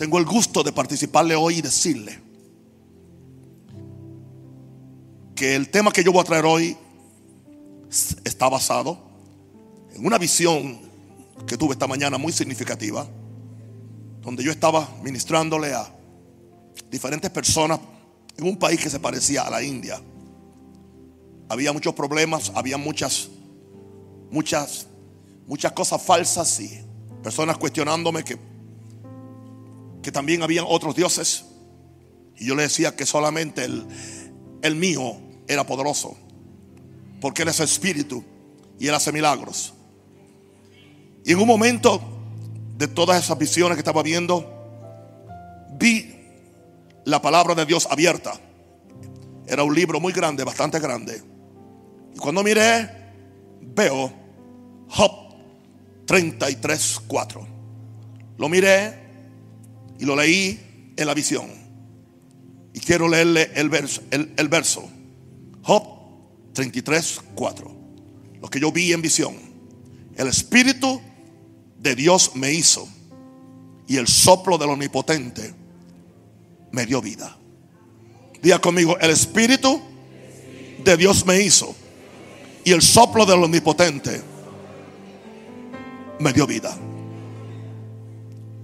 tengo el gusto de participarle hoy y decirle que el tema que yo voy a traer hoy está basado en una visión que tuve esta mañana muy significativa, donde yo estaba ministrándole a diferentes personas en un país que se parecía a la India. Había muchos problemas, había muchas, muchas, muchas cosas falsas y personas cuestionándome que, que también habían otros dioses. Y yo le decía que solamente el, el mío era poderoso, porque Él es espíritu y Él hace milagros. Y en un momento de todas esas visiones que estaba viendo, vi la palabra de Dios abierta. Era un libro muy grande, bastante grande. Y cuando miré, veo Job 33, 4. Lo miré y lo leí en la visión. Y quiero leerle el verso. El, verso. Job 33, 4. Lo que yo vi en visión. El Espíritu de Dios me hizo. Y el soplo del Omnipotente me dio vida. Diga conmigo, el Espíritu de Dios me hizo. Y el soplo del Omnipotente me dio vida.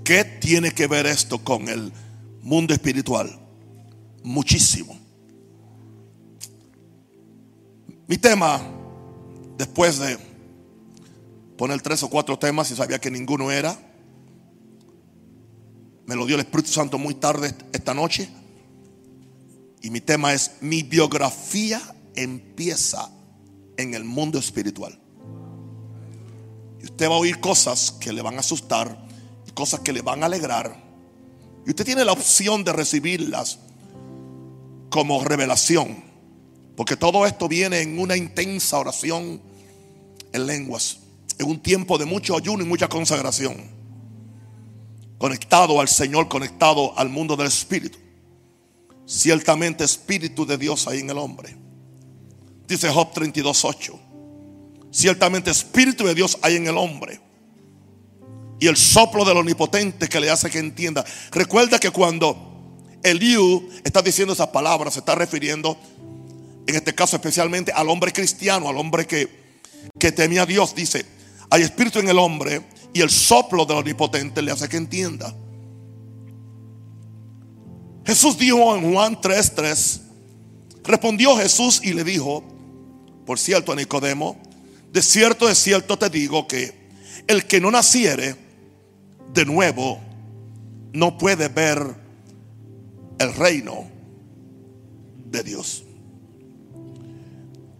¿Qué tiene que ver esto con el mundo espiritual? Muchísimo. Mi tema, después de poner tres o cuatro temas y sabía que ninguno era, me lo dio el Espíritu Santo muy tarde esta noche. Y mi tema es, mi biografía empieza en el mundo espiritual. Y usted va a oír cosas que le van a asustar cosas que le van a alegrar. Y usted tiene la opción de recibirlas como revelación. Porque todo esto viene en una intensa oración en lenguas. En un tiempo de mucho ayuno y mucha consagración conectado al Señor, conectado al mundo del Espíritu. Ciertamente Espíritu de Dios hay en el hombre. Dice Job 32.8. Ciertamente Espíritu de Dios hay en el hombre. Y el soplo del omnipotente que le hace que entienda. Recuerda que cuando Eliú está diciendo esas palabras, se está refiriendo, en este caso especialmente al hombre cristiano, al hombre que, que temía a Dios. Dice, hay espíritu en el hombre y el soplo del omnipotente le hace que entienda. Jesús dijo en Juan 3:3, respondió Jesús y le dijo, por cierto a Nicodemo, de cierto, de cierto te digo que el que no naciere de nuevo no puede ver el reino de Dios.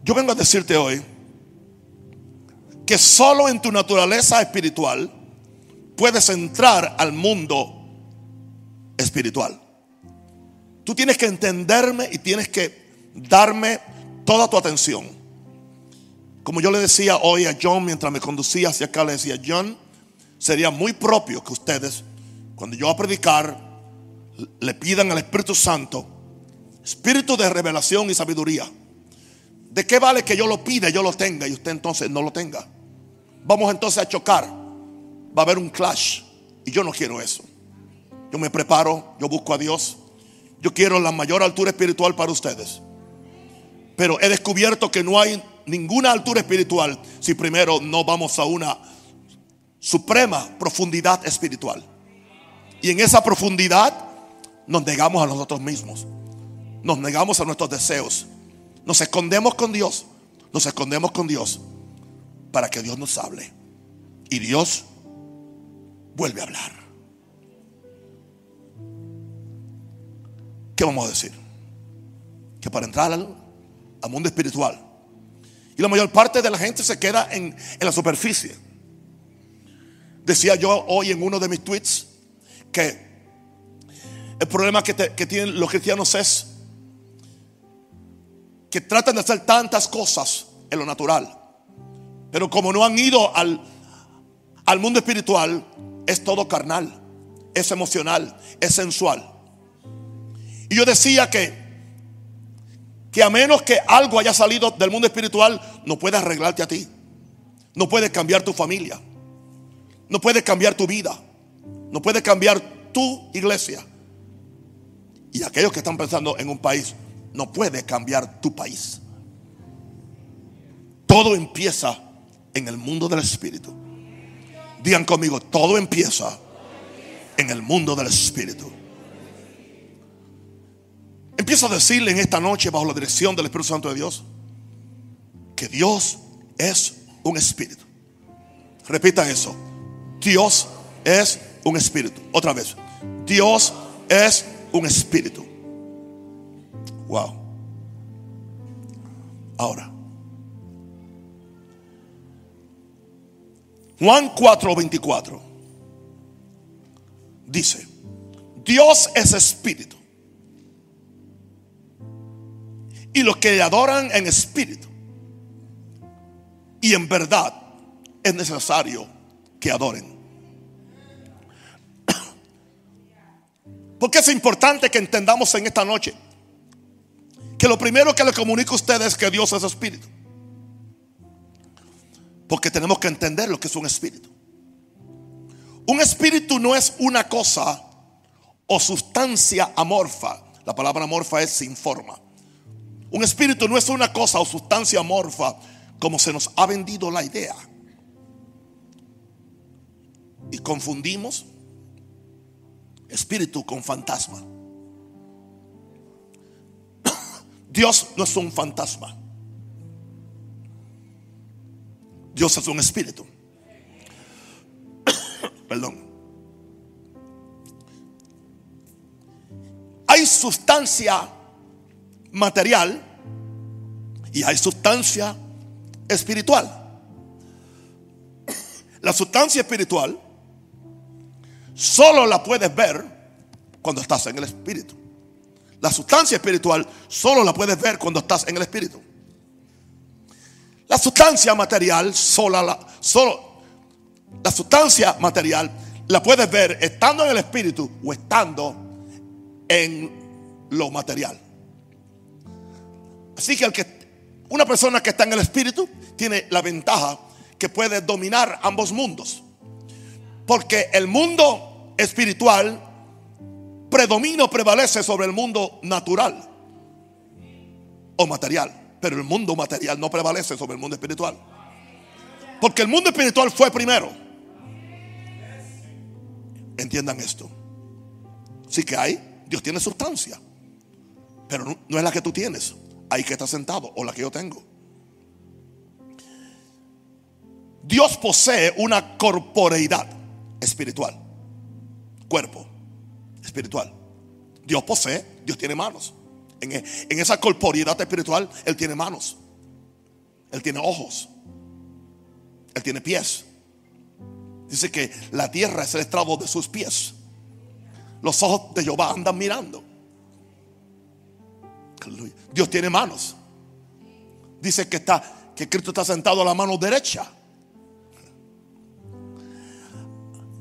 Yo vengo a decirte hoy, que solo en tu naturaleza espiritual puedes entrar al mundo espiritual. Tú tienes que entenderme y tienes que darme toda tu atención. Como yo le decía hoy a John mientras me conducía hacia acá, le decía, John, sería muy propio que ustedes, cuando yo a predicar, le pidan al Espíritu Santo, espíritu de revelación y sabiduría. ¿De qué vale que yo lo pida yo lo tenga y usted entonces no lo tenga? Vamos entonces a chocar. Va a haber un clash. Y yo no quiero eso. Yo me preparo, yo busco a Dios. Yo quiero la mayor altura espiritual para ustedes. Pero he descubierto que no hay ninguna altura espiritual si primero no vamos a una suprema profundidad espiritual. Y en esa profundidad nos negamos a nosotros mismos. Nos negamos a nuestros deseos. Nos escondemos con Dios. Nos escondemos con Dios para que Dios nos hable. Y Dios vuelve a hablar. ¿Qué vamos a decir? Que para entrar al, mundo espiritual, y la mayor parte de la gente se queda en, la superficie. Decía yo hoy en uno de mis tweets que el problema que, que tienen los cristianos es que tratan de hacer tantas cosas en lo natural pero como no han ido al, al mundo espiritual, es todo carnal, es emocional, es sensual. Y yo decía que, que a menos que algo haya salido del mundo espiritual, no puede arreglarte a ti. No puede cambiar tu familia. No puede cambiar tu vida. No puede cambiar tu iglesia y aquellos que están pensando en un país, no puede cambiar tu país. Todo empieza en el mundo del Espíritu. Digan conmigo, todo empieza en el mundo del Espíritu. Empiezo a decirle en esta noche, bajo la dirección del Espíritu Santo de Dios, que Dios es un espíritu. Repita eso. Dios es un espíritu. Otra vez. Dios es un espíritu. Wow. Ahora. Juan 4:24 dice, Dios es espíritu. Y los que le adoran en espíritu y en verdad es necesario que adoren. Porque es importante que entendamos en esta noche que lo primero que le comunico a ustedes es que Dios es espíritu. Porque tenemos que entender lo que es un espíritu. Un espíritu no es una cosa o sustancia amorfa. La palabra amorfa es sin forma. Un espíritu no es una cosa o sustancia amorfa como se nos ha vendido la idea. Y confundimos espíritu con fantasma. Dios no es un fantasma. Dios es un espíritu. Perdón. Hay sustancia material y hay sustancia espiritual. La sustancia espiritual solo la puedes ver cuando estás en el espíritu. La sustancia espiritual solo la puedes ver cuando estás en el espíritu. La sustancia material sola la, solo la sustancia material la puedes ver estando en el espíritu o estando en lo material. Así que, el que una persona que está en el espíritu tiene la ventaja que puede dominar ambos mundos. Porque el mundo espiritual predomina o prevalece sobre el mundo natural o material. Pero el mundo material no prevalece sobre el mundo espiritual. Porque el mundo espiritual fue primero. Entiendan esto. Sí que hay, Dios tiene sustancia. Pero no, es la que tú tienes. Ahí que está sentado o la que yo tengo. Dios posee una corporeidad espiritual. Cuerpo espiritual. Dios posee, Dios tiene manos. En, en esa corporeidad espiritual, Él tiene manos. Él tiene ojos. Él tiene pies. Dice que la tierra es el estrado de sus pies. Los ojos de Jehová andan mirando. Dios tiene manos. Dice que está que Cristo está sentado a la mano derecha.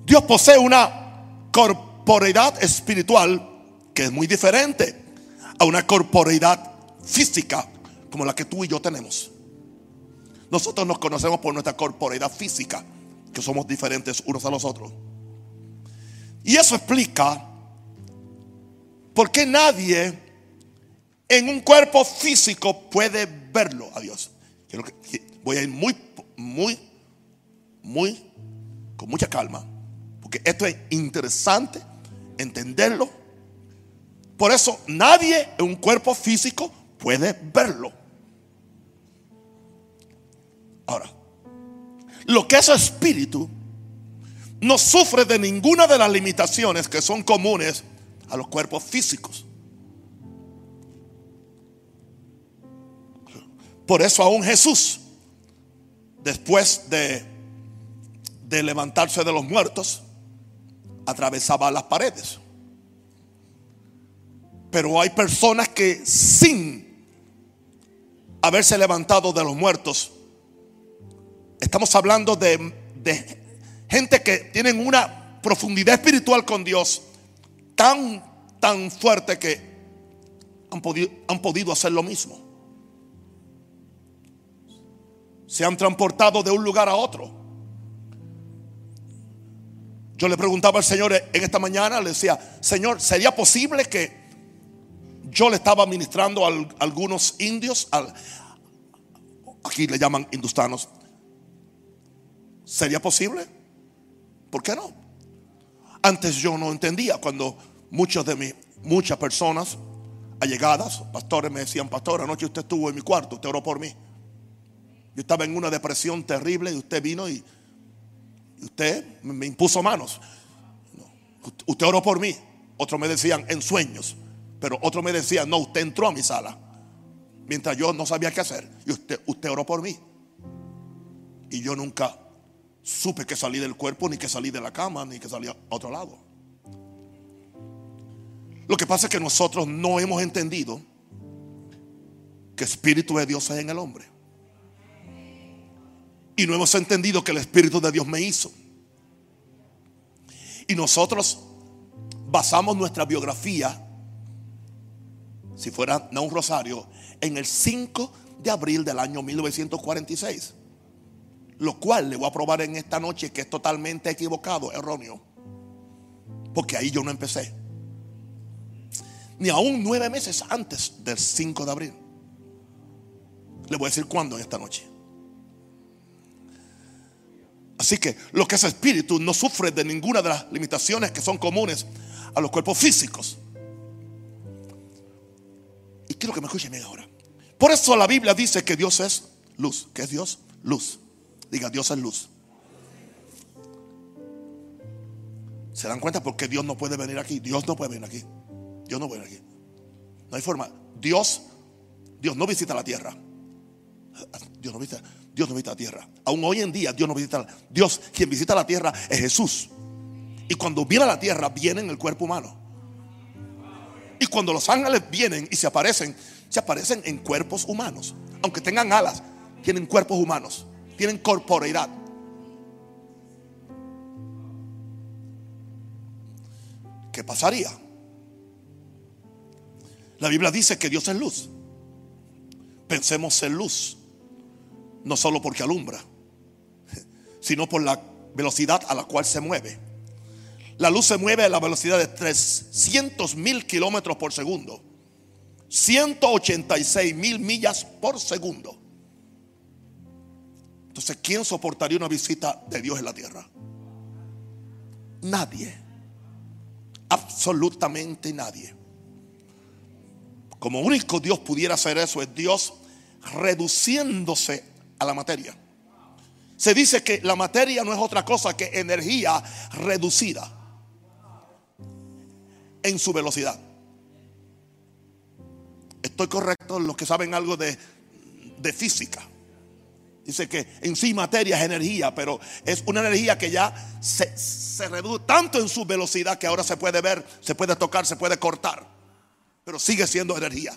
Dios posee una corporeidad espiritual que es muy diferente a una corporeidad física como la que tú y yo tenemos. Nosotros nos conocemos por nuestra corporeidad física, que somos diferentes unos a los otros. Y eso explica por qué nadie en un cuerpo físico puede verlo a Dios. Voy a ir muy, muy, muy, con mucha calma, esto es interesante entenderlo. Por eso nadie en un cuerpo físico puede verlo. Ahora, lo que es espíritu no sufre de ninguna de las limitaciones que son comunes a los cuerpos físicos. Por eso aún Jesús, después de, de levantarse de los muertos, atravesaba las paredes. Pero hay personas que sin haberse levantado de los muertos, estamos hablando de, gente que tienen una profundidad espiritual con Dios tan, tan fuerte que han podido, han podido hacer lo mismo. se han transportado de un lugar a otro. Yo le preguntaba al Señor en esta mañana, le decía, Señor, ¿sería posible que yo le estaba ministrando a algunos indios, aquí le llaman hindustanos? ¿Sería posible? ¿Por qué no? Antes yo no entendía cuando muchos de mis, muchas personas allegadas, pastores me decían, pastor, anoche usted estuvo en mi cuarto, usted oró por mí. Yo estaba en una depresión terrible y usted vino y, usted me impuso manos. Usted oró por mí. Otros me decían en sueños, pero otros me decían, no, usted entró a mi sala mientras yo no sabía qué hacer. Y usted, usted oró por mí. Y yo nunca supe que salí del cuerpo, ni que salí de la cama, ni que salí a otro lado. Lo que pasa es que nosotros no hemos entendido que Espíritu de Dios es en el hombre. Y no hemos entendido que el Espíritu de Dios me hizo. Y nosotros basamos nuestra biografía, si fuera no un rosario, en el 5 de abril del año 1946. Lo cual le voy a probar en esta noche que es totalmente equivocado, erróneo. Porque ahí yo no empecé. Ni aún nueve meses antes del 5 de abril. Le voy a decir cuándo en esta noche. Así que lo que es espíritu no sufre de ninguna de las limitaciones que son comunes a los cuerpos físicos. Y quiero que me escuchen ahora. Por eso la Biblia dice que Dios es luz. ¿Qué es Dios? Luz. Diga, Dios es luz. ¿Se dan cuenta por qué Dios no puede venir aquí? Dios no puede venir aquí. Dios no puede venir aquí. No hay forma. Dios, Dios no visita la tierra. Dios no visita, Dios no visita la tierra. Aún hoy en día Dios no visita la Dios, quien visita la tierra es Jesús. Y cuando viene a la tierra, viene en el cuerpo humano. Y cuando los ángeles vienen y se aparecen, se aparecen en cuerpos humanos. Aunque tengan alas, tienen cuerpos humanos tienen corporeidad. ¿Qué pasaría? La Biblia dice que Dios es luz. Pensemos en luz, no solo porque alumbra, sino por la velocidad a la cual se mueve. La luz se mueve a la velocidad de 300 mil kilómetros por segundo, 186 mil millas por segundo. Entonces, ¿quién soportaría una visita de Dios en la tierra? Nadie. Absolutamente nadie. Como único Dios pudiera hacer eso es Dios reduciéndose a la materia. Se dice que la materia no es otra cosa que energía reducida en su velocidad. Estoy correcto, los que saben algo de, de física. Dice que en sí materia es energía, pero es una energía que ya se, se, reduce tanto en su velocidad que ahora se puede ver, se puede tocar, se puede cortar. Pero sigue siendo energía.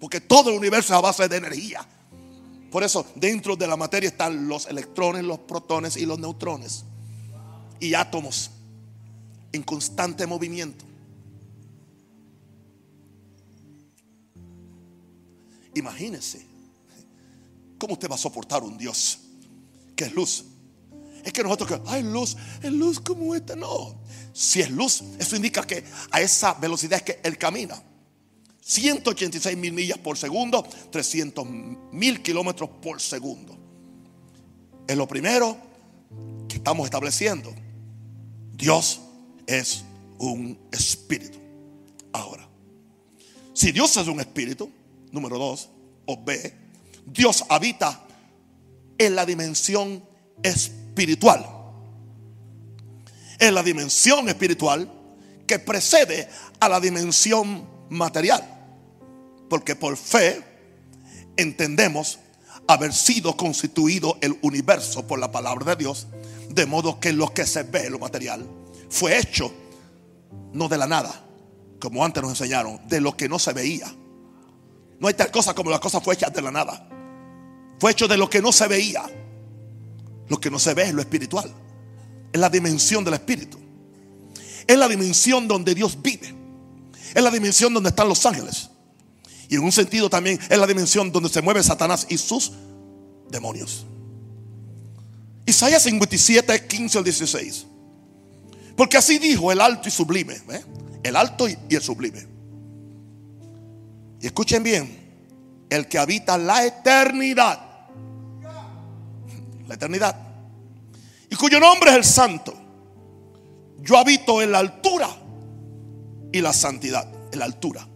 Porque todo el universo es a base de energía. Por eso dentro de la materia están los electrones, los protones y los neutrones. Y átomos en constante movimiento. Imagínense ¿Cómo usted va a soportar un Dios que es luz? Es que nosotros que, hay luz, es luz como esta. No, si es luz, eso indica que a esa velocidad es que Él camina. 186 mil millas por segundo, 300 mil kilómetros por segundo. Es lo primero que estamos estableciendo. Dios es un espíritu. Ahora, si Dios es un espíritu, número dos, o B, Dios habita en la dimensión espiritual. En la dimensión espiritual que precede a la dimensión material. Porque por fe entendemos haber sido constituido el universo por la palabra de Dios. De modo que lo que se ve, lo material, fue hecho no de la nada, como antes nos enseñaron, de lo que no se veía. No hay tal cosa como la cosa fue hecha de la nada. Fue hecho de lo que no se veía. Lo que no se ve es lo espiritual. Es la dimensión del espíritu. Es la dimensión donde Dios vive. Es la dimensión donde están los ángeles. Y en un sentido también es la dimensión donde se mueve Satanás y sus demonios. Isaías 57, 15 al 16. Porque así dijo el alto y sublime. ¿eh? El alto y el sublime. Y escuchen bien. El que habita la eternidad. La eternidad. Y cuyo nombre es el santo. Yo habito en la altura y la santidad. En la altura.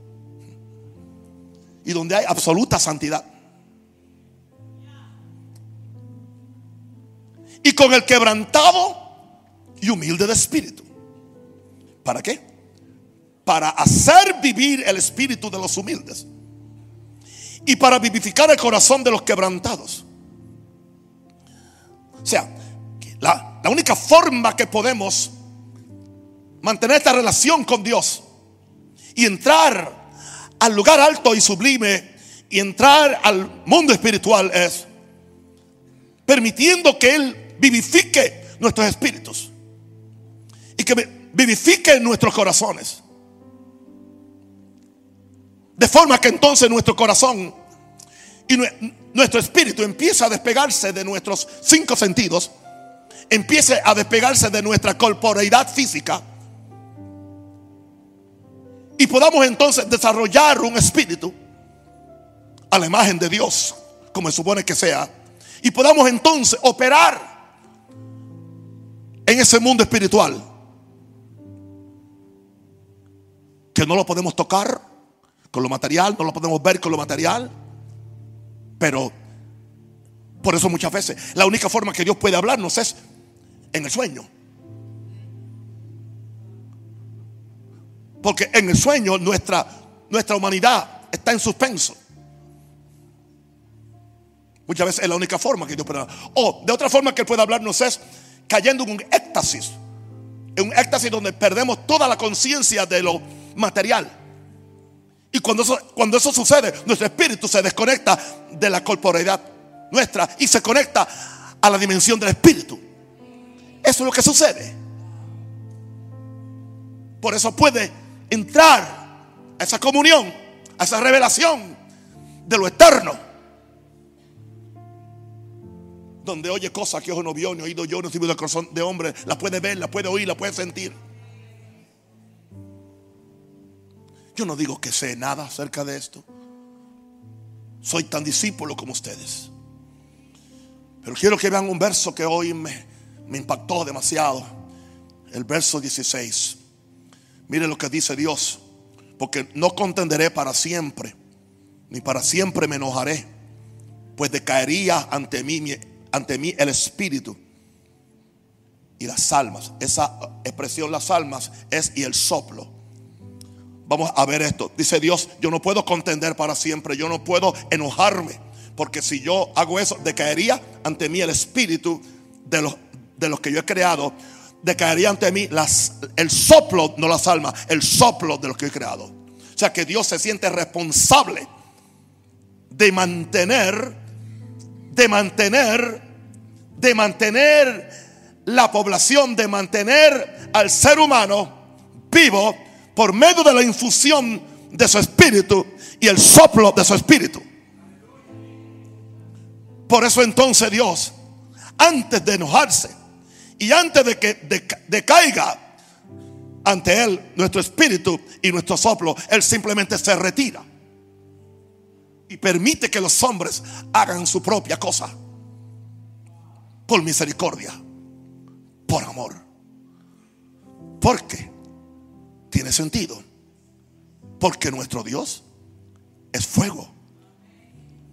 Y donde hay absoluta santidad. Y con el quebrantado y humilde de espíritu. ¿Para qué? Para hacer vivir el espíritu de los humildes. Y para vivificar el corazón de los quebrantados. O sea, la, la única forma que podemos mantener esta relación con Dios y entrar al lugar alto y sublime y entrar al mundo espiritual es permitiendo que Él vivifique nuestros espíritus y que vivifique nuestros corazones. De forma que entonces nuestro corazón y nuestro espíritu empieza a despegarse de nuestros cinco sentidos, empiece a despegarse de nuestra corporeidad física y podamos entonces desarrollar un espíritu a la imagen de Dios, como se supone que sea, y podamos entonces operar en ese mundo espiritual que no lo podemos tocar con lo material, no lo podemos ver con lo material, pero por eso muchas veces la única forma que Dios puede hablarnos es en el sueño. Porque en el sueño nuestra, nuestra humanidad está en suspenso. Muchas veces es la única forma que Dios puede hablar. O de otra forma que Él puede hablarnos es cayendo en un éxtasis. En un éxtasis donde perdemos toda la conciencia de lo material. Y cuando eso, cuando eso sucede, nuestro espíritu se desconecta de la corporeidad nuestra y se conecta a la dimensión del espíritu. Eso es lo que sucede. Por eso puede entrar a esa comunión, a esa revelación de lo eterno. Donde oye cosas que ojo no vio, ni oído yo, no el corazón de hombre, la puede ver, la puede oír, la puede sentir. Yo no digo que sé nada acerca de esto. Soy tan discípulo como ustedes. Pero quiero que vean un verso que hoy me, me impactó demasiado. El verso 16. Mire lo que dice Dios. Porque no contenderé para siempre, ni para siempre me enojaré, pues decaería ante mí, ante mí el espíritu y las almas. Esa expresión, las almas, es y el soplo. Vamos a ver esto. Dice Dios, yo no puedo contender para siempre, yo no puedo enojarme, porque si yo hago eso, decaería ante mí el espíritu de los, de los que yo he creado decaería ante mí las, el soplo, no las almas, el soplo de lo que he creado. O sea que Dios se siente responsable de mantener, de mantener, de mantener la población, de mantener al ser humano vivo por medio de la infusión de su espíritu y el soplo de su espíritu. Por eso entonces Dios, antes de enojarse, y antes de que decaiga ante Él nuestro espíritu y nuestro soplo, Él simplemente se retira. Y permite que los hombres hagan su propia cosa. Por misericordia. Por amor. Porque tiene sentido. Porque nuestro Dios es fuego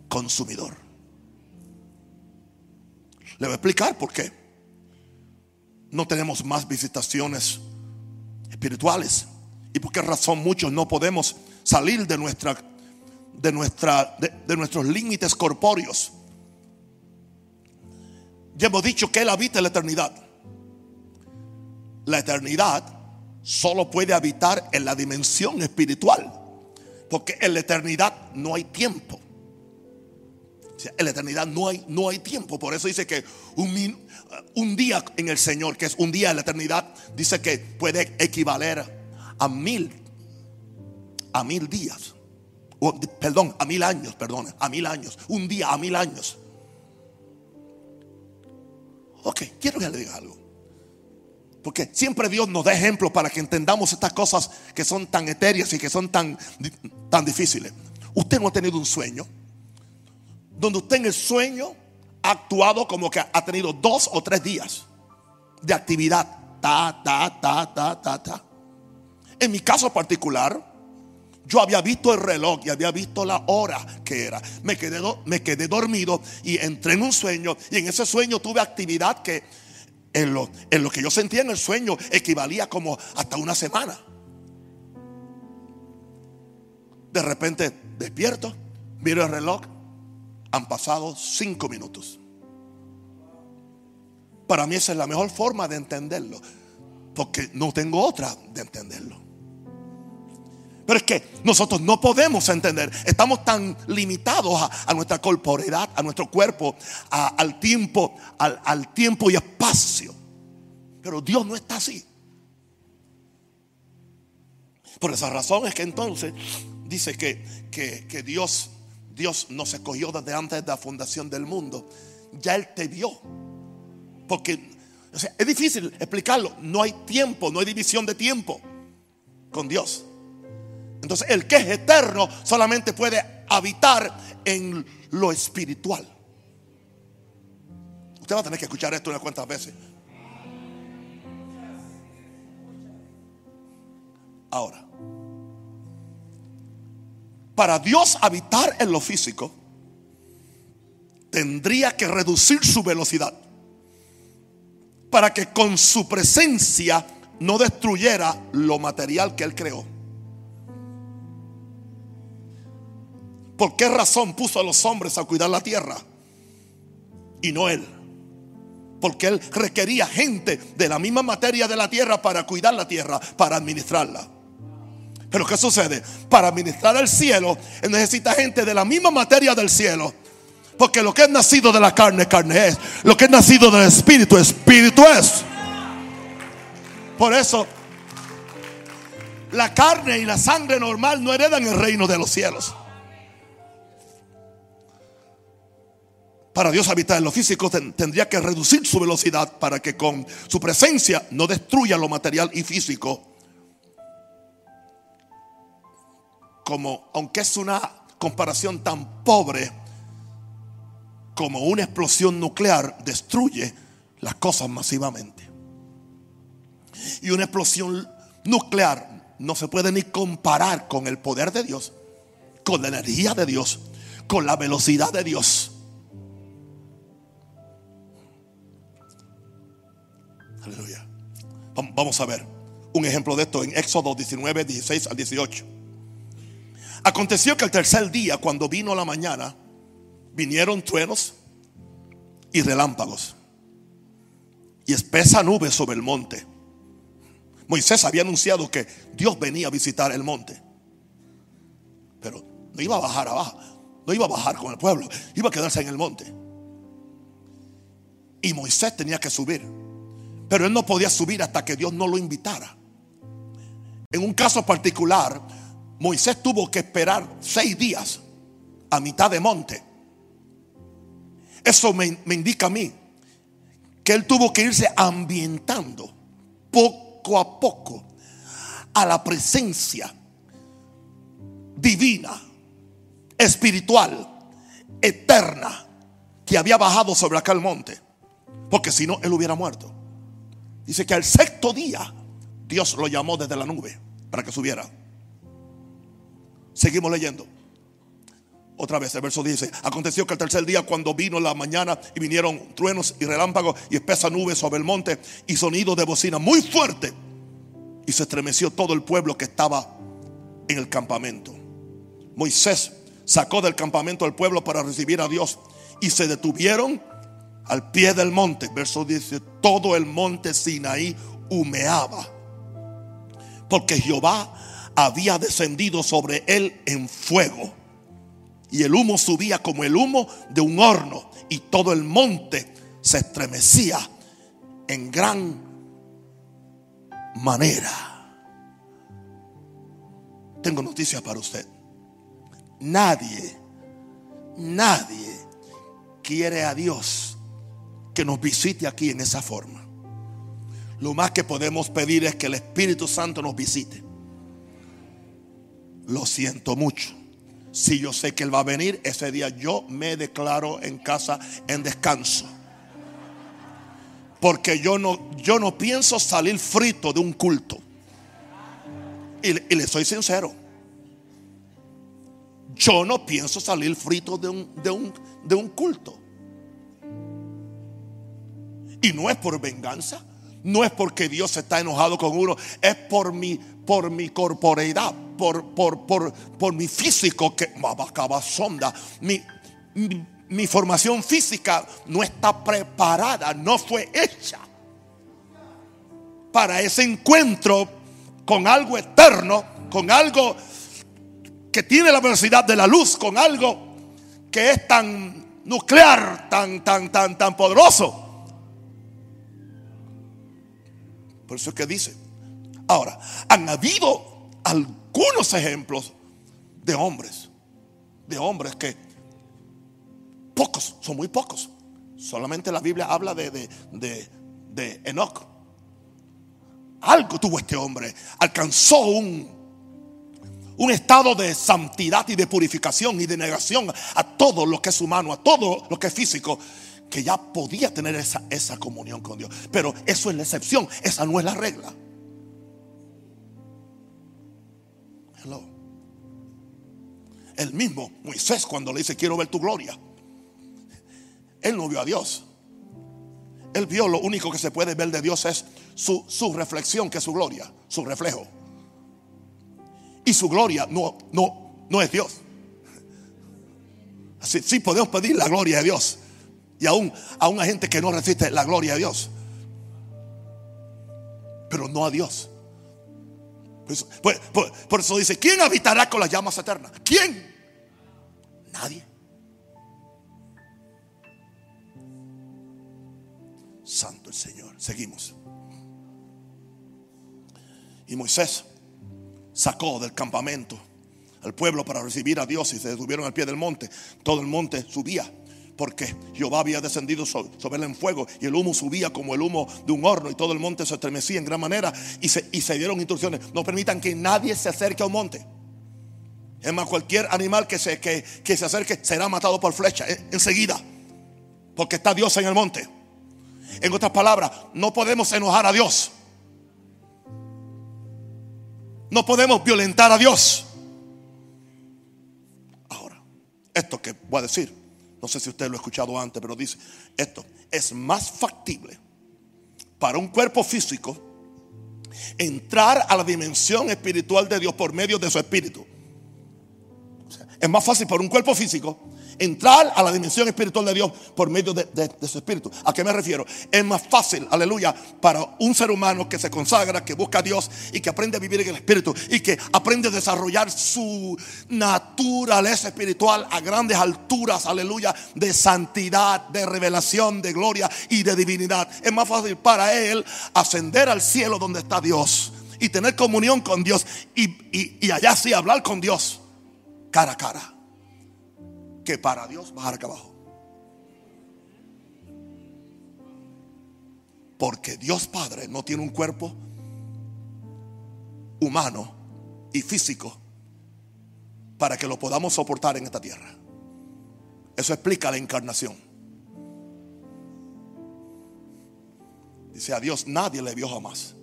consumidor. Le voy a explicar por qué no tenemos más visitaciones espirituales. ¿Y por qué razón muchos no podemos salir de nuestra de nuestra de, nuestros límites corpóreos? Ya hemos dicho que él habita en la eternidad. La eternidad solo puede habitar en la dimensión espiritual, porque en la eternidad no hay tiempo. En la eternidad no hay, no hay tiempo. Por eso dice que un, un día en el Señor, que es un día en la eternidad, dice que puede equivaler a mil, a mil días. perdón, a mil años, perdón, a mil años. Un día a mil años. Ok, quiero que le diga algo. Porque siempre Dios nos da ejemplos para que entendamos estas cosas que son tan etéreas y que son tan, tan difíciles. Usted no ha tenido un sueño donde usted en el sueño ha actuado como que ha tenido dos o tres días de actividad. Ta, ta, ta, ta, ta, ta. En mi caso particular, yo había visto el reloj y había visto la hora que era. Me quedé, me quedé dormido y entré en un sueño. Y en ese sueño tuve actividad que en lo, en lo que yo sentía en el sueño equivalía como hasta una semana. De repente despierto, miro el reloj, han pasado cinco minutos. Para mí esa es la mejor forma de entenderlo, porque no tengo otra de entenderlo. Pero es que nosotros no podemos entender. Estamos tan limitados a, nuestra corporeidad, a nuestro cuerpo, al tiempo, al, tiempo y espacio. Pero Dios no está así. Por esa razón es que entonces dice que, que, Dios, Dios nos escogió desde antes de la fundación del mundo. Ya Él te vio. Porque es difícil explicarlo. No hay tiempo, no hay división de tiempo con Dios. Entonces el que es eterno solamente puede habitar en lo espiritual. Usted va a tener que escuchar esto unas cuantas veces. Ahora, para Dios habitar en lo físico, tendría que reducir su velocidad para que con su presencia no destruyera lo material que Él creó. ¿Por qué razón puso a los hombres a cuidar la tierra? Y no Él. Porque Él requería gente de la misma materia de la tierra para cuidar la tierra, para administrarla. Pero ¿qué sucede? Para administrar el cielo, necesita gente de la misma materia del cielo. Porque lo que es nacido de la carne, carne es. Lo que es nacido del espíritu, espíritu es. Por eso, la carne y la sangre normal no heredan el reino de los cielos. Para Dios habitar en lo físico tendría que reducir su velocidad para que con su presencia no destruya lo material y físico. Como, aunque es una comparación tan pobre como una explosión nuclear destruye las cosas masivamente. Y una explosión nuclear no se puede ni comparar con el poder de Dios, con la energía de Dios, con la velocidad de Dios. Aleluya. Vamos a ver un ejemplo de esto en Éxodo 19, 16 al 18. Aconteció que el tercer día, cuando vino la mañana, vinieron truenos y relámpagos y espesa nube sobre el monte. Moisés había anunciado que Dios venía a visitar el monte, pero no iba a bajar abajo, no iba a bajar con el pueblo, iba a quedarse en el monte. Y Moisés tenía que subir. Pero él no podía subir hasta que Dios no lo invitara. En un caso particular, Moisés tuvo que esperar seis días a mitad de monte. Eso me, indica a mí que él tuvo que irse ambientando poco a poco a la presencia divina, espiritual, eterna que había bajado sobre aquel monte. Porque si no, él hubiera muerto. Dice que al sexto día Dios lo llamó desde la nube para que subiera. Seguimos leyendo. Otra vez, el verso dice, aconteció que el tercer día cuando vino la mañana y vinieron truenos y relámpagos y espesa nube sobre el monte y sonido de bocina muy fuerte y se estremeció todo el pueblo que estaba en el campamento. Moisés sacó del campamento al pueblo para recibir a Dios y se detuvieron al pie del monte. Verso dice, todo el monte Sinaí humeaba. Porque Jehová había descendido sobre él en fuego. Y el humo subía como el humo de un horno. Y todo el monte se estremecía en gran manera. Tengo noticias para usted. Nadie, nadie quiere a Dios que nos visite aquí en esa forma. Lo más que podemos pedir es que el Espíritu Santo nos visite. Lo siento mucho. Si yo sé que Él va a venir, ese día yo me declaro en casa en descanso. Porque yo no, yo no pienso salir frito de un culto. Y, y le soy sincero. Yo no pienso salir frito de un, de un, de un culto. Y no es por venganza. No es porque Dios está enojado con uno. Es por mi, por mi corporeidad. Por, por, por, por mi físico que sonda. Mi, mi, mi formación física no está preparada. No fue hecha para ese encuentro con algo eterno. Con algo que tiene la velocidad de la luz. Con algo que es tan nuclear, tan, tan, tan, tan poderoso. Por eso es que dice. Ahora, han habido algunos ejemplos de hombres, de hombres que pocos, son muy pocos. Solamente la Biblia habla de, de, de, de Enoch. Algo tuvo este hombre, alcanzó un, un estado de santidad y de purificación y de negación a todo lo que es humano, a todo lo que es físico que ya podía tener esa, esa comunión con Dios. Pero eso es la excepción, esa no es la regla. El mismo Moisés cuando le dice quiero ver tu gloria. Él no vio a Dios. Él vio lo único que se puede ver de Dios es su, su reflexión, que es su gloria, su reflejo. Y su gloria no, no, no es Dios. Así, sí podemos pedir la gloria de Dios y aún, a una gente que no resiste la gloria de Dios. Pero no a Dios. Por eso, dice, ¿quién habitará con las llamas eternas? ¿Quién? Nadie. Santo el Señor. Seguimos. Y Moisés sacó del campamento al pueblo para recibir a Dios y se detuvieron al pie del monte. Todo el monte subía porque Jehová había descendido sobre él en fuego y el humo subía como el humo de un horno y todo el monte se estremecía en gran manera y se, y se dieron instrucciones. No permitan que nadie se acerque a un monte. Es más, cualquier animal que se, que, se acerque será matado por flecha eh, enseguida, porque está Dios en el monte. En otras palabras, no podemos enojar a Dios. No podemos violentar a Dios. Ahora, esto que voy a decir no sé si usted lo ha escuchado antes, pero dice esto, es más factible para un cuerpo físico entrar a la dimensión espiritual de Dios por medio de su espíritu. es más fácil para un cuerpo físico entrar a la dimensión espiritual de Dios por medio de, su espíritu. ¿A qué me refiero? Es más fácil, aleluya, para un ser humano que se consagra, que busca a Dios y que aprende a vivir en el espíritu y que aprende a desarrollar su naturaleza espiritual a grandes alturas, aleluya, de santidad, de revelación, de gloria y de divinidad. Es más fácil para él ascender al cielo donde está Dios y tener comunión con Dios y, y allá sí hablar con Dios cara a cara que para Dios bajar acá abajo. Porque Dios Padre no tiene un cuerpo humano y físico para que lo podamos soportar en esta tierra. Eso explica la encarnación. Dice a Dios nadie le vio jamás.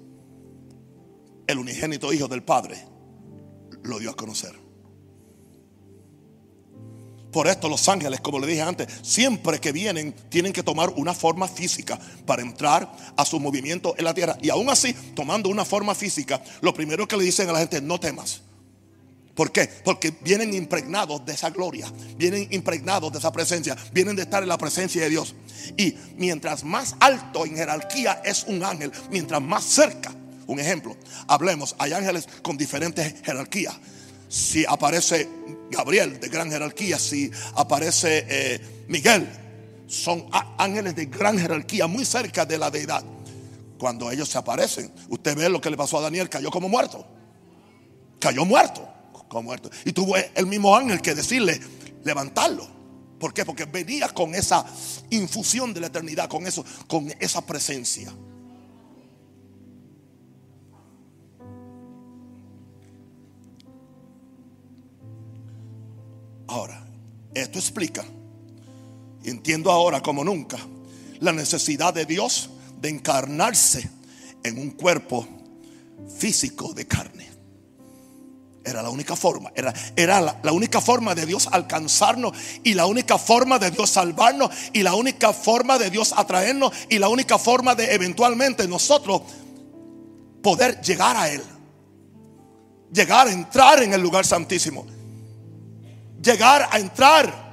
El unigénito Hijo del Padre lo dio a conocer. Por esto los ángeles, como le dije antes, siempre que vienen tienen que tomar una forma física para entrar a su movimiento en la tierra. Y aún así, tomando una forma física, lo primero que le dicen a la gente, no temas. ¿Por qué? Porque vienen impregnados de esa gloria, vienen impregnados de esa presencia, vienen de estar en la presencia de Dios. Y mientras más alto en jerarquía es un ángel, mientras más cerca, un ejemplo, hablemos, hay ángeles con diferentes jerarquías si aparece Gabriel de gran jerarquía, si aparece eh, Miguel, son ángeles de gran jerarquía, muy cerca de la deidad. Cuando ellos se aparecen, usted ve lo que le pasó a Daniel, cayó como muerto. Cayó muerto, como muerto. Y tuvo el mismo ángel que decirle, levantarlo. ¿Por qué? Porque venía con esa infusión de la eternidad, con eso, con esa presencia. Ahora, esto explica, entiendo ahora como nunca, la necesidad de Dios de encarnarse en un cuerpo físico de carne. Era la única forma, era, era la, única forma de Dios alcanzarnos y la única forma de Dios salvarnos y la única forma de Dios atraernos y la única forma de eventualmente nosotros poder llegar a Él. Llegar a entrar en el lugar santísimo. Llegar a entrar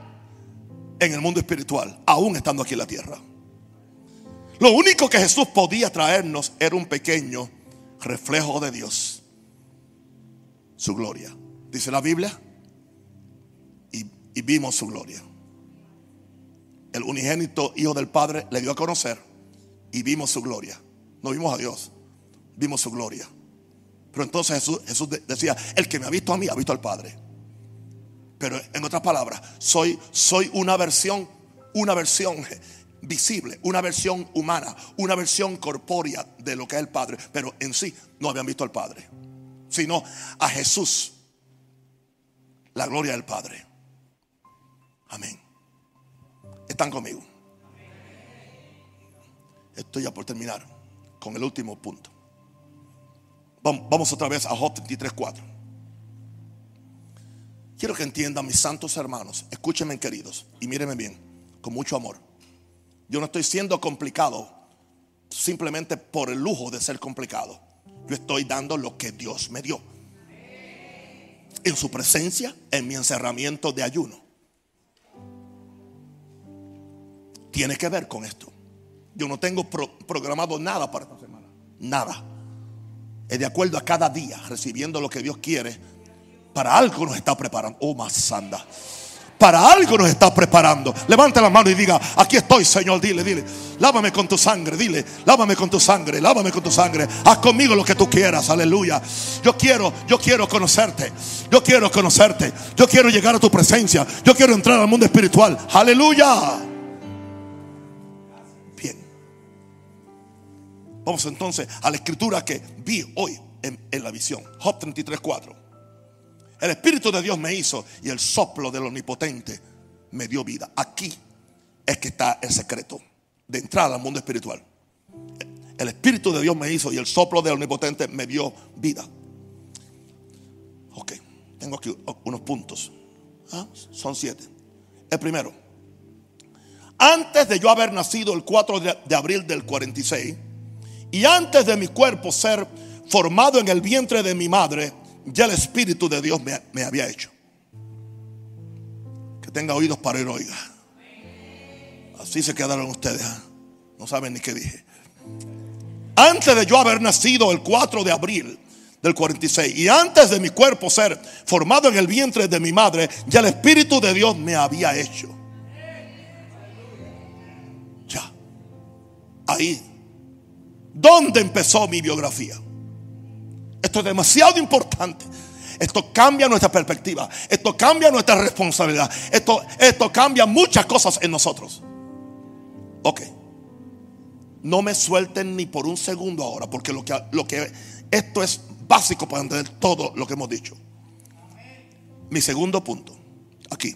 en el mundo espiritual, aún estando aquí en la tierra. Lo único que Jesús podía traernos era un pequeño reflejo de Dios su gloria. Dice la Biblia. Y, y, vimos su gloria. El unigénito Hijo del Padre le dio a conocer y vimos su gloria. No vimos a Dios, vimos su gloria. Pero entonces Jesús, Jesús decía, el que me ha visto a mí ha visto al Padre. Pero en otras palabras, soy, soy una versión, una versión visible, una versión humana, una versión corpórea de lo que es el Padre. Pero en sí no habían visto al Padre sino a Jesús, la gloria del Padre. Amén. ¿Están conmigo? Estoy ya por terminar con el último punto. Vamos otra vez a Job 33.4. Quiero que entiendan mis santos hermanos, escúchenme queridos y mírenme bien, con mucho amor. Yo no estoy siendo complicado simplemente por el lujo de ser complicado. Yo estoy dando lo que Dios me dio. En su presencia, en mi encerramiento de ayuno. Tiene que ver con esto. Yo no tengo programado nada para esta semana. Nada. Es de acuerdo a cada día, recibiendo lo que Dios quiere. Para algo nos está preparando. Oh, más sanda para algo nos está preparando. Levante la mano y diga, aquí estoy, Señor. Dile, dile, lávame con tu sangre, dile, lávame con tu sangre, lávame con tu sangre. Haz conmigo lo que tú quieras, aleluya. Yo quiero, yo quiero conocerte. Yo quiero conocerte. Yo quiero llegar a tu presencia. Yo quiero entrar al mundo espiritual. Aleluya. Bien. Vamos entonces a la escritura que vi hoy en, en la visión. Job 33, 4. El Espíritu de Dios me hizo y el soplo del Omnipotente me dio vida. Aquí es que está el secreto de entrada al mundo espiritual. El Espíritu de Dios me hizo y el soplo del Omnipotente me dio vida. Ok, tengo aquí unos puntos. Ah, son siete. El primero, antes de yo haber nacido el 4 de abril del 46 y antes de mi cuerpo ser formado en el vientre de mi madre, ya el Espíritu de Dios me, había hecho. Que tenga oídos para ir oiga. Así se quedaron ustedes. ¿ah? No saben ni qué dije. Antes de yo haber nacido el 4 de abril del 46 y antes de mi cuerpo ser formado en el vientre de mi madre, ya el Espíritu de Dios me había hecho. Ya. Ahí. ¿Dónde empezó mi biografía? Esto es demasiado importante. Esto cambia nuestra perspectiva. Esto cambia nuestra responsabilidad. Esto, esto cambia muchas cosas en nosotros. Ok. No me suelten ni por un segundo ahora, porque lo que, lo que esto es básico para entender todo lo que hemos dicho. Mi segundo punto, aquí.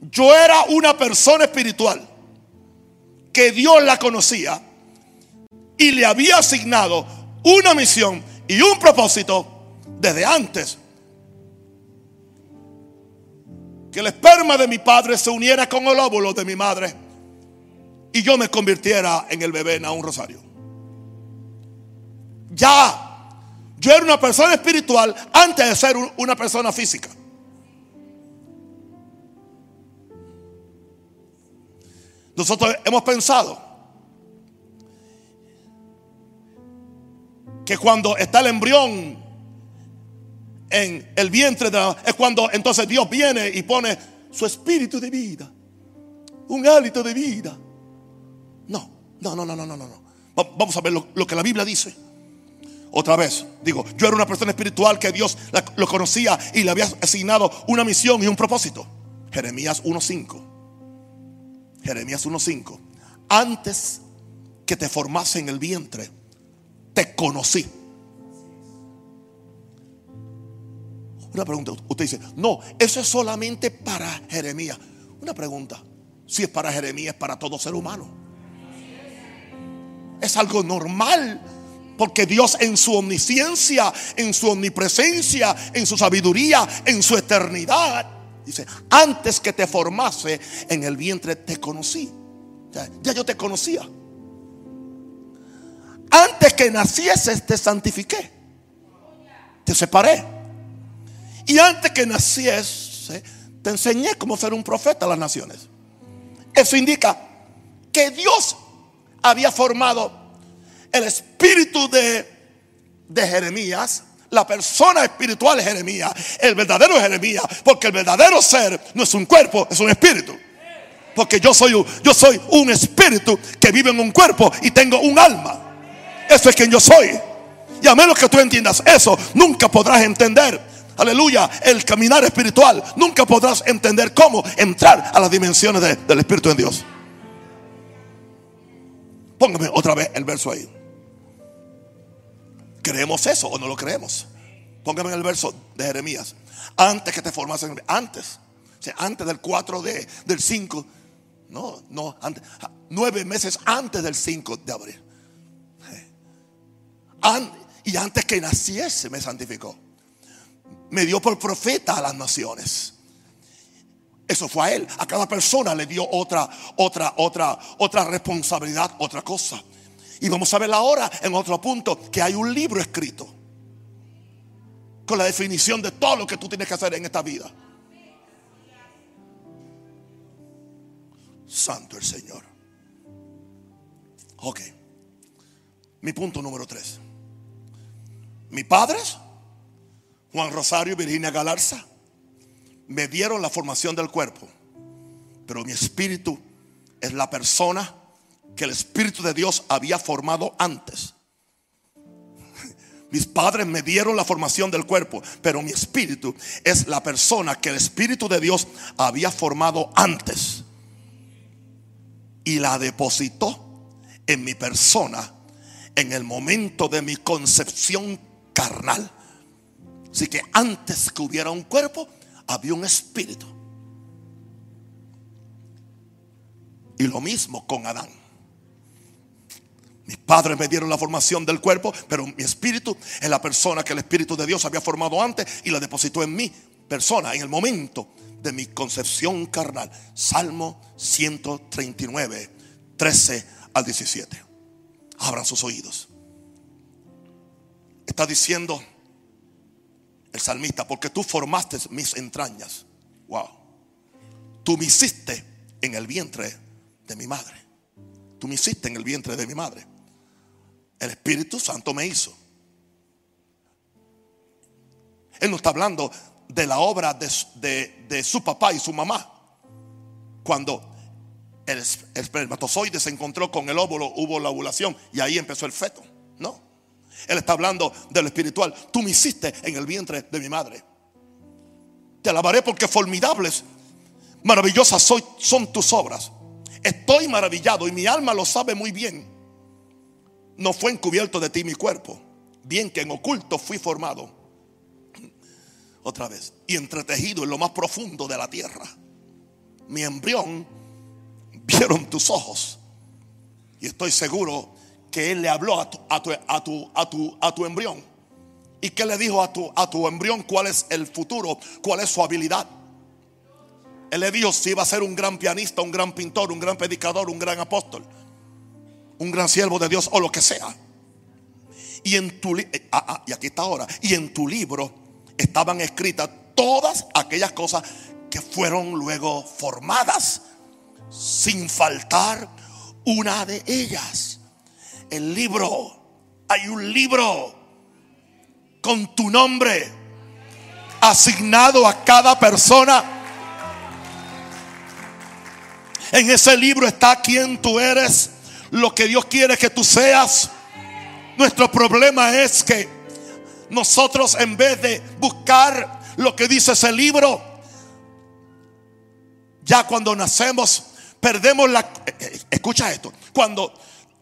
Yo era una persona espiritual que Dios la conocía y le había asignado una misión y un propósito desde antes. Que el esperma de mi padre se uniera con el óvulo de mi madre y yo me convirtiera en el bebé en un rosario. Ya. Yo era una persona espiritual antes de ser una persona física. Nosotros hemos pensado que cuando está el embrión en el vientre de la, es cuando entonces Dios viene y pone su espíritu de vida, un hálito de vida. No, no, no, no, no, no, no. Vamos a ver lo, que la Biblia dice. Otra vez, digo, yo era una persona espiritual que Dios lo conocía y le había asignado una misión y un propósito. Jeremías 1.5. Jeremías 1.5. Antes que te formase en el vientre, te conocí. Una pregunta, usted dice, no, eso es solamente para Jeremías. Una pregunta, si es para Jeremías, es para todo ser humano. Es algo normal, porque Dios en su omnisciencia, en su omnipresencia, en su sabiduría, en su eternidad, dice, antes que te formase en el vientre te conocí. Ya, ya yo te conocía. Antes que nacieses te santifiqué. Te separé. Y antes que naciese, te enseñé cómo ser un profeta a las naciones. Eso indica que Dios había formado el espíritu de, de Jeremías, la persona espiritual de Jeremías, el verdadero Jeremías, porque el verdadero ser no es un cuerpo, es un espíritu. Porque yo soy, yo soy un espíritu que vive en un cuerpo y tengo un alma. Eso es quien yo soy. Y a menos que tú entiendas eso, nunca podrás entender aleluya, el caminar espiritual, nunca podrás entender cómo entrar a las dimensiones del Espíritu de Dios. Póngame otra vez el verso ahí. ¿Creemos eso o no lo creemos? Póngame el verso de Jeremías. Antes que te formasen, antes, antes del 4 de, del 5, no, no, antes, nueve meses antes del 5 de abril. Y antes que naciese me santificó me dio por profeta a las naciones. Eso fue a él. A cada persona le dio otra, otra, otra, otra responsabilidad, otra cosa. Y vamos a ver ahora en otro punto que hay un libro escrito con la definición de todo lo que tú tienes que hacer en esta vida. Santo el Señor. Ok. Mi punto número tres. Mi padres Juan Rosario y Virginia Galarza me dieron la formación del cuerpo, pero mi espíritu es la persona que el Espíritu de Dios había formado antes. Mis padres me dieron la formación del cuerpo, pero mi espíritu es la persona que el Espíritu de Dios había formado antes. Y la depositó en mi persona en el momento de mi concepción carnal. Así que antes que hubiera un cuerpo, había un espíritu. Y lo mismo con Adán. Mis padres me dieron la formación del cuerpo, pero mi espíritu es la persona que el Espíritu de Dios había formado antes y la depositó en mi persona, en el momento de mi concepción carnal. Salmo 139, 13 al 17. Abran sus oídos. Está diciendo el salmista, porque tú formaste mis entrañas. Wow. Tú me hiciste en el vientre de mi madre. Tú me hiciste en el vientre de mi madre. El Espíritu Santo me hizo. Él no está hablando de la obra de, su papá y su mamá. Cuando el espermatozoide se encontró con el óvulo, hubo la ovulación y ahí empezó el feto. No. Él está hablando de lo espiritual. Tú me hiciste en el vientre de mi madre. Te alabaré porque formidables, maravillosas son tus obras. Estoy maravillado y mi alma lo sabe muy bien. No fue encubierto de ti mi cuerpo. Bien que en oculto fui formado. Otra vez. Y entretejido en lo más profundo de la tierra. Mi embrión vieron tus ojos. Y estoy seguro que Él le habló a tu, a tu, a tu, a tu, a tu embrión. ¿Y que le dijo a tu, a tu embrión cuál es el futuro? ¿Cuál es su habilidad? Él le dijo si iba a ser un gran pianista, un gran pintor, un gran predicador, un gran apóstol, un gran siervo de Dios o lo que sea. Y en tu eh, ah, ah, y aquí está ahora, y en tu libro estaban escritas todas aquellas cosas que fueron luego formadas sin faltar una de ellas el libro. Hay un libro con tu nombre asignado a cada persona. En ese libro está quién tú eres, lo que Dios quiere que tú seas. Nuestro problema es que nosotros en vez de buscar lo que dice ese libro, ya cuando nacemos perdemos la... Eh, eh, escucha esto, cuando,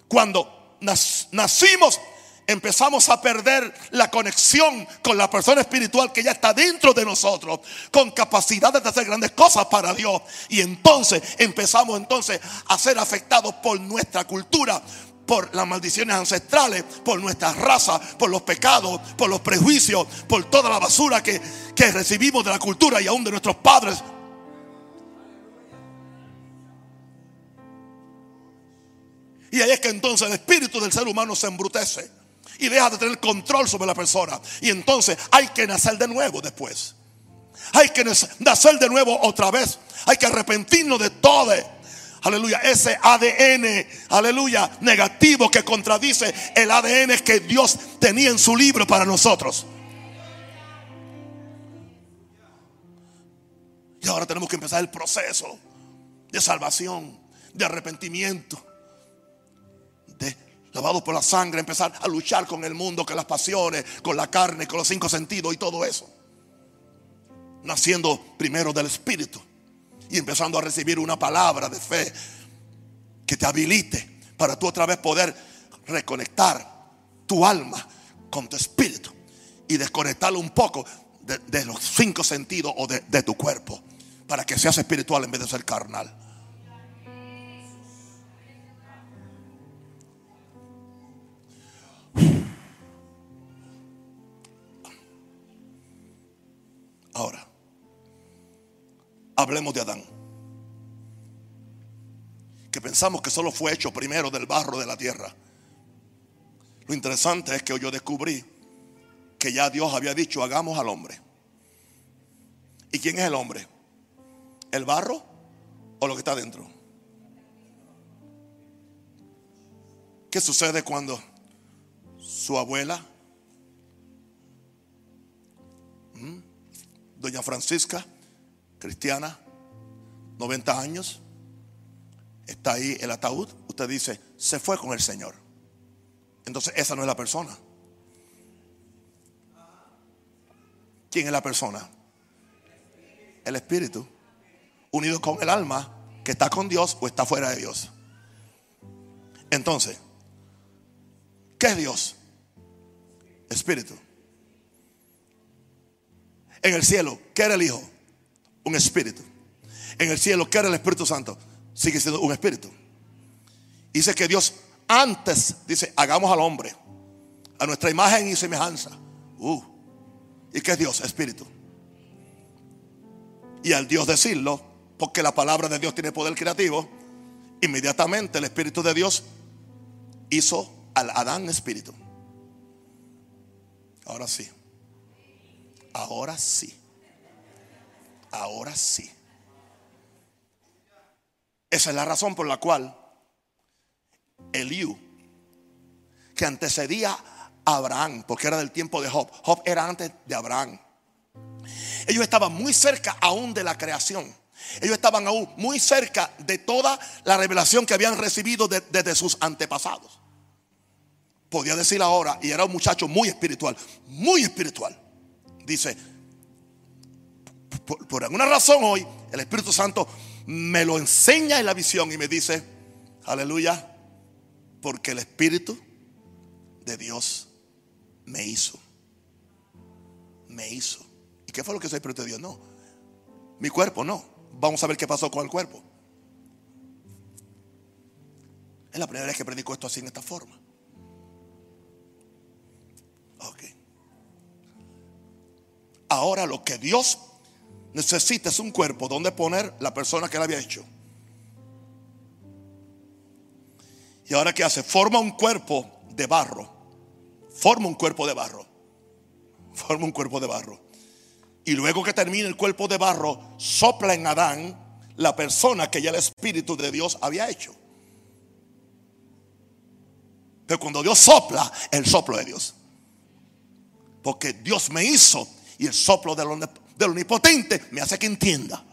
cuando nacimos, empezamos a perder la conexión con la persona espiritual que ya está dentro de nosotros, con capacidades de hacer grandes cosas para Dios. Y entonces empezamos entonces a ser afectados por nuestra cultura, por las maldiciones ancestrales, por nuestra raza, por los pecados, por los prejuicios, por toda la basura que, que recibimos de la cultura y aún de nuestros padres. Y ahí es que entonces el espíritu del ser humano se embrutece y deja de tener control sobre la persona. Y entonces hay que nacer de nuevo después. Hay que nacer de nuevo otra vez. Hay que arrepentirnos de todo. Aleluya, ese ADN, aleluya, negativo que contradice el ADN que Dios tenía en su libro para nosotros. Y ahora tenemos que empezar el proceso de salvación, de arrepentimiento lavado por la sangre, empezar a luchar con el mundo, con las pasiones, con la carne, con los cinco sentidos y todo eso. Naciendo primero del Espíritu y empezando a recibir una palabra de fe que te habilite para tú otra vez poder reconectar tu alma con tu espíritu y desconectarlo un poco de, los cinco sentidos o de tu cuerpo para que seas espiritual en vez de ser carnal. Hablemos de Adán. Que pensamos que solo fue hecho primero del barro de la tierra. Lo interesante es que yo descubrí que ya Dios había dicho, hagamos al hombre. ¿Y quién es el hombre? ¿El barro o lo que está dentro? ¿Qué sucede cuando su abuela doña Francisca, cristiana, 90 años, está ahí el ataúd, usted dice, se fue con el Señor. Entonces esa no es la persona. ¿Quién es la persona? El espíritu, unido con el alma que está con Dios o está fuera de Dios. Entonces, ¿qué es Dios? Espíritu. En el cielo, ¿qué era el Hijo? Un espíritu. En el cielo, ¿qué era el Espíritu Santo? Sigue siendo un espíritu. Dice que Dios antes dice, hagamos al hombre a nuestra imagen y semejanza. Uh. ¿Y qué es Dios? Espíritu. Y al Dios decirlo, porque la palabra de Dios tiene poder creativo, inmediatamente el Espíritu de Dios hizo al Adán espíritu. Ahora sí. Ahora sí. Ahora sí. Esa es la razón por la cual Eliú, que antecedía a Abraham, porque era del tiempo de Job, Job era antes de Abraham. Ellos estaban muy cerca aún de la creación. Ellos estaban aún muy cerca de toda la revelación que habían recibido desde sus antepasados. Podía decir ahora, y era un muchacho muy espiritual, muy espiritual dice, por, alguna razón hoy el Espíritu Santo me lo enseña en la visión y me dice, aleluya, porque el Espíritu de Dios me hizo. Me hizo. ¿Y qué fue lo que es el Espíritu de Dios? No. Mi cuerpo no. Vamos a ver qué pasó con el cuerpo. Es la primera vez que predico esto así en esta forma. Ok. Ahora lo que Dios necesita es un cuerpo donde poner la persona que le había hecho. Y ahora ¿qué hace? Forma un cuerpo de barro. Forma un cuerpo de barro. Forma un cuerpo de barro. Y luego que termine el cuerpo de barro, sopla en Adán la persona que ya el Espíritu de Dios había hecho. Pero cuando Dios sopla, el soplo de Dios. Porque Dios me hizo y el soplo del, omnipotente me hace que entienda.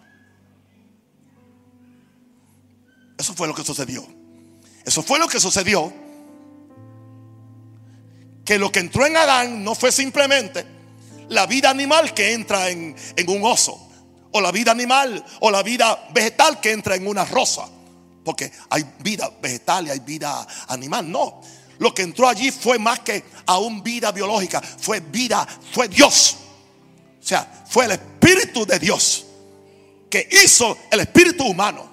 Eso fue lo que sucedió. Eso fue lo que sucedió. Que lo que entró en Adán no fue simplemente la vida animal que entra en, en un oso. O la vida animal o la vida vegetal que entra en una rosa. Porque hay vida vegetal y hay vida animal. No. lo que entró allí fue más que aún vida biológica, fue vida, fue Dios. O sea, fue el Espíritu de Dios que hizo el Espíritu humano.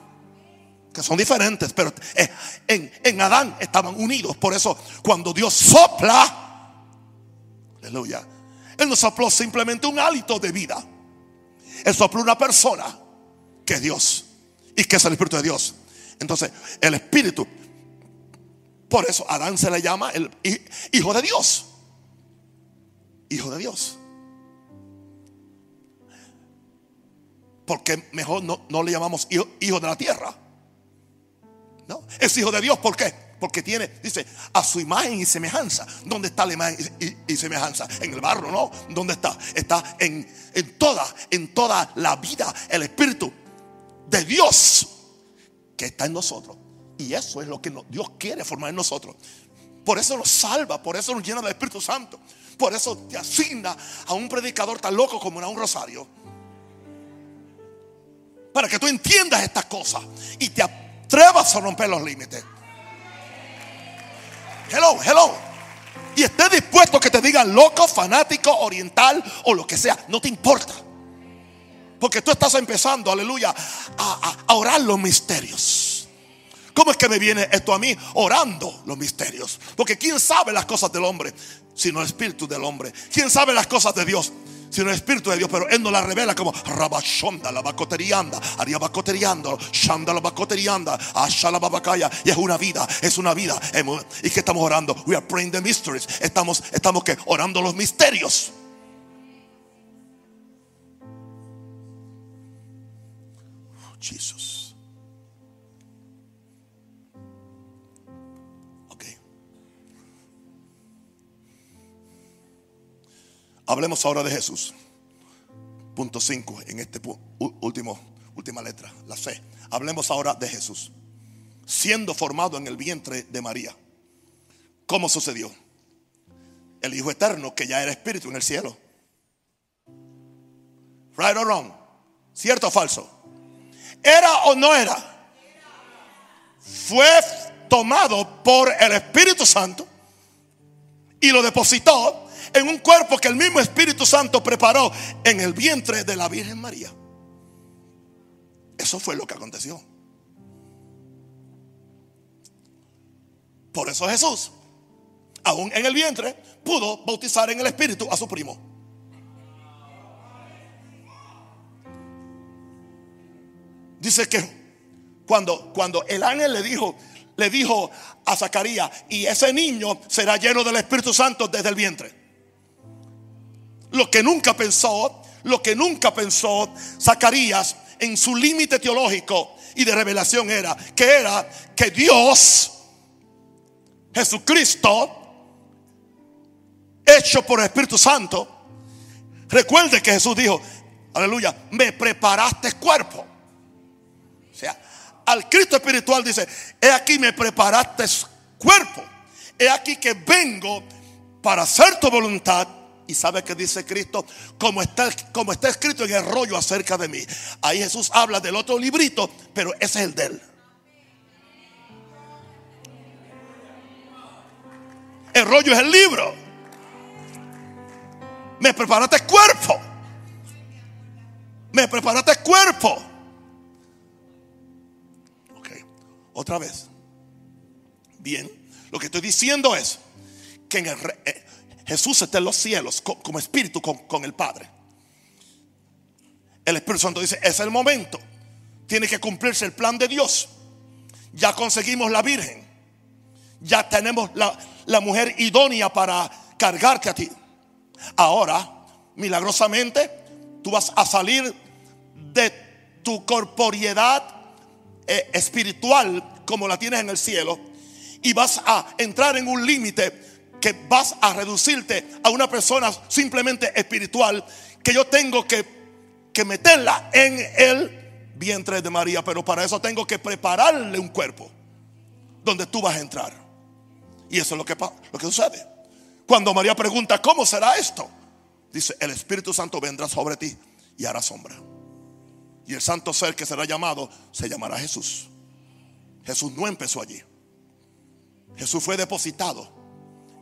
Que son diferentes, pero eh, en, en Adán estaban unidos. Por eso cuando Dios sopla, aleluya, Él no sopló simplemente un hálito de vida. Él sopló una persona que es Dios y que es el Espíritu de Dios. Entonces, el Espíritu por eso Adán se le llama el hijo de Dios. Hijo de Dios. Porque mejor no, no le llamamos hijo, hijo, de la tierra. No, es hijo de Dios. ¿Por qué? Porque tiene, dice, a su imagen y semejanza. ¿Dónde está la imagen y, semejanza? En el barro, ¿no? ¿Dónde está? Está en, en toda, en toda la vida, el Espíritu de Dios que está en nosotros. Y eso es lo que Dios quiere formar en nosotros. Por eso nos salva, por eso nos llena del Espíritu Santo. Por eso te asigna a un predicador tan loco como a un rosario. Para que tú entiendas estas cosas y te atrevas a romper los límites. Hello, hello. Y estés dispuesto que te digan loco, fanático, oriental o lo que sea. No te importa. Porque tú estás empezando, aleluya, a, a orar los misterios. ¿Cómo es que me viene esto a mí? Orando los misterios. Porque ¿quién sabe las cosas del hombre? Sino el espíritu del hombre. ¿Quién sabe las cosas de Dios? Sino el espíritu de Dios. Pero Él nos las revela como Rabashonda, la bacoterianda, Ariabacoteriando, Shanda la bacoterianda, Ashala babacaya. Y es una vida, es una vida. ¿Y que estamos orando? We are praying the mysteries. Estamos, estamos que orando los misterios. Jesús. Hablemos ahora de Jesús. Punto 5 en este último última letra, la C. Hablemos ahora de Jesús. Siendo formado en el vientre de María. ¿Cómo sucedió? El Hijo Eterno, que ya era espíritu en el cielo. Right or wrong? ¿Cierto o falso? ¿Era o no era? Fue tomado por el Espíritu Santo y lo depositó en un cuerpo que el mismo Espíritu Santo preparó en el vientre de la Virgen María. Eso fue lo que aconteció. Por eso Jesús, aún en el vientre, pudo bautizar en el Espíritu a su primo. Dice que cuando, cuando el ángel le dijo, le dijo a Zacarías, y ese niño será lleno del Espíritu Santo desde el vientre lo que nunca pensó, lo que nunca pensó Zacarías en su límite teológico y de revelación era que era que Dios, Jesucristo, hecho por el Espíritu Santo, recuerde que Jesús dijo, aleluya, me preparaste cuerpo. O sea, al Cristo espiritual dice, he aquí me preparaste cuerpo. He aquí que vengo para hacer tu voluntad y sabe que dice Cristo, como está, como está escrito en el rollo acerca de mí. Ahí Jesús habla del otro librito, pero ese es el de él. El rollo es el libro. Me preparaste cuerpo. Me preparaste cuerpo. Ok, otra vez. Bien, lo que estoy diciendo es que en el, eh, Jesús está en los cielos como espíritu con, el Padre. El Espíritu Santo dice, es el momento. Tiene que cumplirse el plan de Dios. Ya conseguimos la Virgen. Ya tenemos la, la mujer idónea para cargarte a ti. Ahora, milagrosamente, tú vas a salir de tu corporiedad eh, espiritual como la tienes en el cielo y vas a entrar en un límite que vas a reducirte a una persona simplemente espiritual, que yo tengo que, que meterla en el vientre de María, pero para eso tengo que prepararle un cuerpo donde tú vas a entrar. Y eso es lo que, lo que sucede. Cuando María pregunta, ¿cómo será esto? Dice, el Espíritu Santo vendrá sobre ti y hará sombra. Y el santo ser que será llamado se llamará Jesús. Jesús no empezó allí. Jesús fue depositado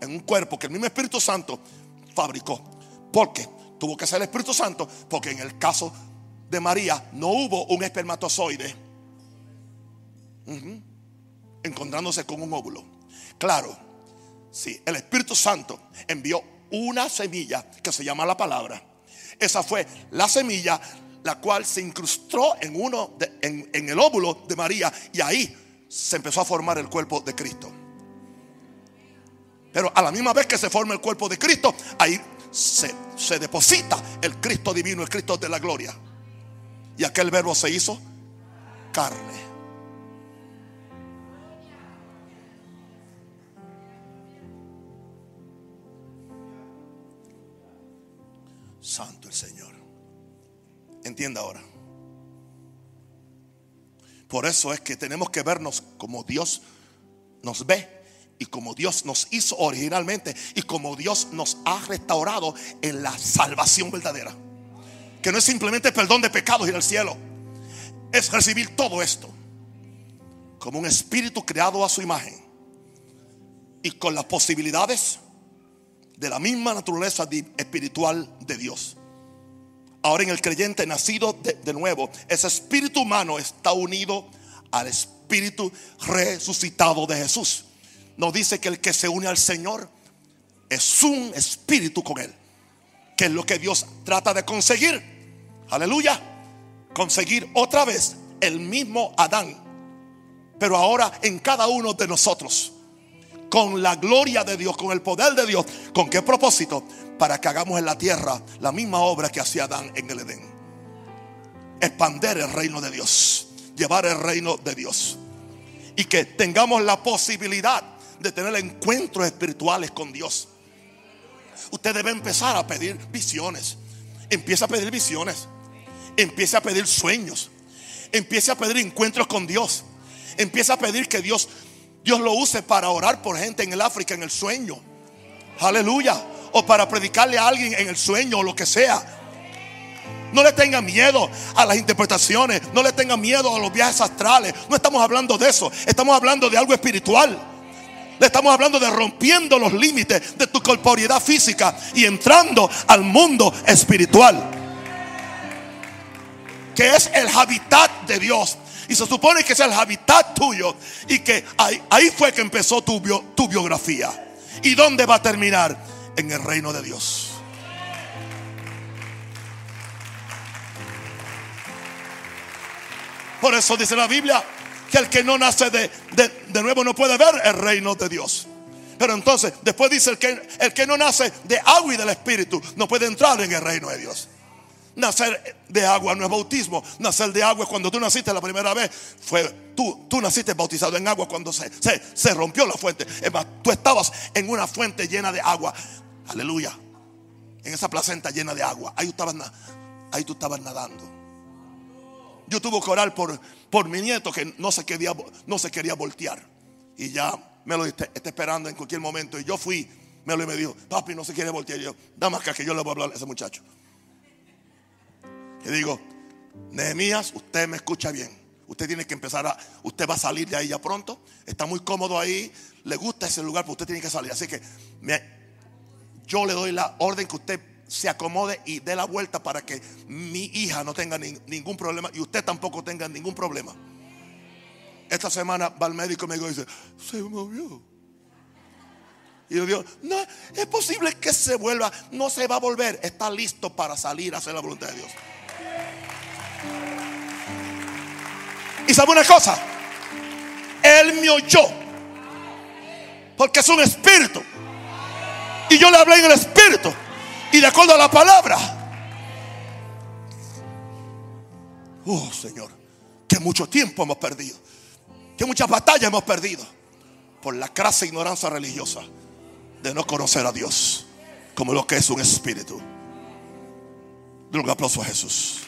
en un cuerpo que el mismo Espíritu Santo fabricó. Porque tuvo que ser el Espíritu Santo, porque en el caso de María no hubo un espermatozoide encontrándose con un óvulo. Claro, sí, el Espíritu Santo envió una semilla que se llama la palabra. Esa fue la semilla la cual se incrustó en uno de- en, en el óvulo de María y ahí se empezó a formar el cuerpo de Cristo. Pero a la misma vez que se forma el cuerpo de Cristo, ahí se, deposita el Cristo divino, el Cristo de la gloria. Y aquel verbo se hizo carne. Santo el Señor. Entienda ahora. Por eso es que tenemos que vernos como Dios nos ve y como Dios nos hizo originalmente y como Dios nos ha restaurado en la salvación verdadera. Que no es simplemente perdón de pecados y al cielo. Es recibir todo esto como un espíritu creado a su imagen y con las posibilidades de la misma naturaleza espiritual de Dios. Ahora en el creyente nacido de, de nuevo, ese espíritu humano está unido al espíritu resucitado de Jesús. Nos dice que el que se une al Señor es un espíritu con él. Que es lo que Dios trata de conseguir. Aleluya. Conseguir otra vez el mismo Adán. Pero ahora en cada uno de nosotros con la gloria de Dios, con el poder de Dios. ¿Con qué propósito? Para que hagamos en la tierra la misma obra que hacía Adán en el Edén. Expander el reino de Dios. Llevar el reino de Dios. Y que tengamos la posibilidad de tener encuentros espirituales con Dios. Usted debe empezar a pedir visiones. Empieza a pedir visiones. Empiece a pedir sueños. Empiece a pedir encuentros con Dios. Empieza a pedir que Dios Dios lo use para orar por gente en el África en el sueño. Aleluya. O para predicarle a alguien en el sueño o lo que sea. No le tenga miedo a las interpretaciones. No le tenga miedo a los viajes astrales. No estamos hablando de eso. Estamos hablando de algo espiritual. Le estamos hablando de rompiendo los límites de tu corporeidad física y entrando al mundo espiritual. Que es el hábitat de Dios. Y se supone que es el hábitat tuyo. Y que ahí, ahí fue que empezó tu, bio- tu biografía. ¿Y dónde va a terminar? En el reino de Dios. Por eso dice la Biblia que el que no nace de, de- de nuevo no puede ver el reino de Dios. Pero entonces, después dice el que, el que no nace de agua y del Espíritu no puede entrar en el reino de Dios. Nacer de agua no es bautismo. Nacer de agua es cuando tú naciste la primera vez. Fue tú, tú naciste bautizado en agua cuando se, se, se rompió la fuente. Es más, tú estabas en una fuente llena de agua. Aleluya. En esa placenta llena de agua. Ahí estabas, ahí tú estabas nadando. Yo tuve que orar por, por mi nieto que no se, quería, no se quería voltear. Y ya me lo está, esperando en cualquier momento. Y yo fui, me lo y me dijo, papi, no se quiere voltear. Y yo, dame acá que yo le voy a hablar a ese muchacho. Y digo, Nehemías, usted me escucha bien. Usted tiene que empezar a, usted va a salir de ahí ya pronto. Está muy cómodo ahí, le gusta ese lugar, pero usted tiene que salir. Así que me- yo le doy la orden que usted se acomode y dé la vuelta para que mi hija no tenga nin- ningún problema y usted tampoco tenga ningún problema. Esta semana va al médico y me dice, se movió. Y yo digo, no, es posible que se vuelva, no se va a volver, está listo para salir a hacer la voluntad de Dios. Y sabe una cosa, Él me oyó, porque es un espíritu. Y yo le hablé en el espíritu, y de acuerdo a la palabra. Oh Señor, que mucho tiempo hemos perdido, que muchas batallas hemos perdido por la crasa ignorancia religiosa de no conocer a Dios como lo que es un espíritu. De un aplauso a Jesús.